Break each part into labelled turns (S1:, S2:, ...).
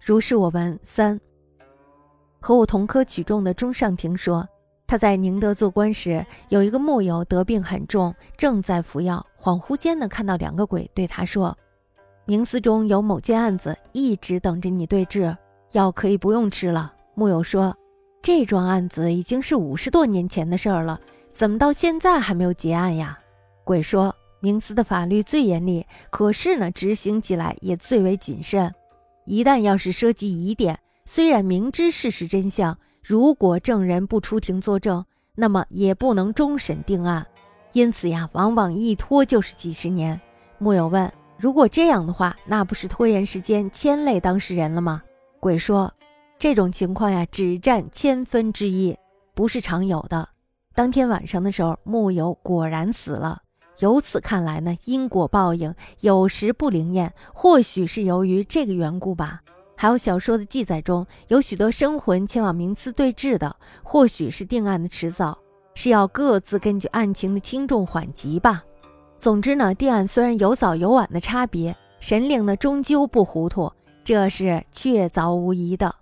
S1: 如是我闻三。和我同科取中的钟尚廷说，他在宁德做官时，有一个木友得病很重，正在服药，恍惚间呢看到两个鬼对他说：“冥司中有某件案子，一直等着你对质，药可以不用吃了。”木友说：“这桩案子已经是五十多年前的事儿了，怎么到现在还没有结案呀？”鬼说：“冥司的法律最严厉，可是呢，执行起来也最为谨慎。一旦要是涉及疑点，虽然明知事实真相，如果证人不出庭作证，那么也不能终审定案。因此呀，往往一拖就是几十年。”木友问：“如果这样的话，那不是拖延时间，牵累当事人了吗？”鬼说：“这种情况呀，只占千分之一，不是常有的。”当天晚上的时候，木友果然死了。由此看来呢，因果报应有时不灵验，或许是由于这个缘故吧。还有小说的记载中有许多生魂前往冥司对峙的，或许是定案的迟早，是要各自根据案情的轻重缓急吧。总之呢，定案虽然有早有晚的差别，神灵呢终究不糊涂，这是确凿无疑的。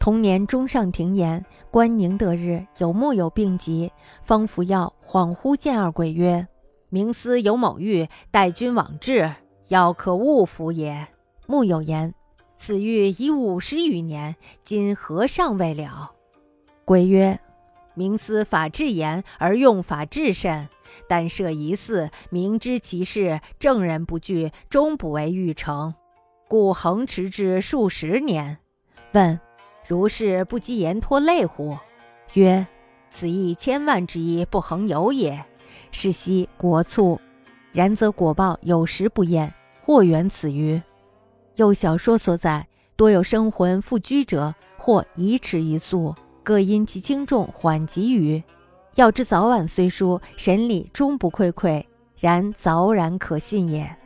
S1: 同年，中上庭言：观宁德日，有木有病疾，方服药，恍惚见二鬼曰：“明司有某玉，待君往治，药可勿服也。”木有言：“此玉已五十余年，今何尚未了？”鬼曰：“明司法治言，而用法治甚。但设疑似，明知其事，证人不具，终不为欲成，故恒持之数十年。”问。如是不积言拖累乎？曰：此亦千万之一不恒有也。是悉国促，然则果报有时不验，或缘此于。又小说所载，多有生魂复居者，或一迟一速，各因其轻重缓急于。要知早晚虽殊，神理终不愧愧，然早然可信也。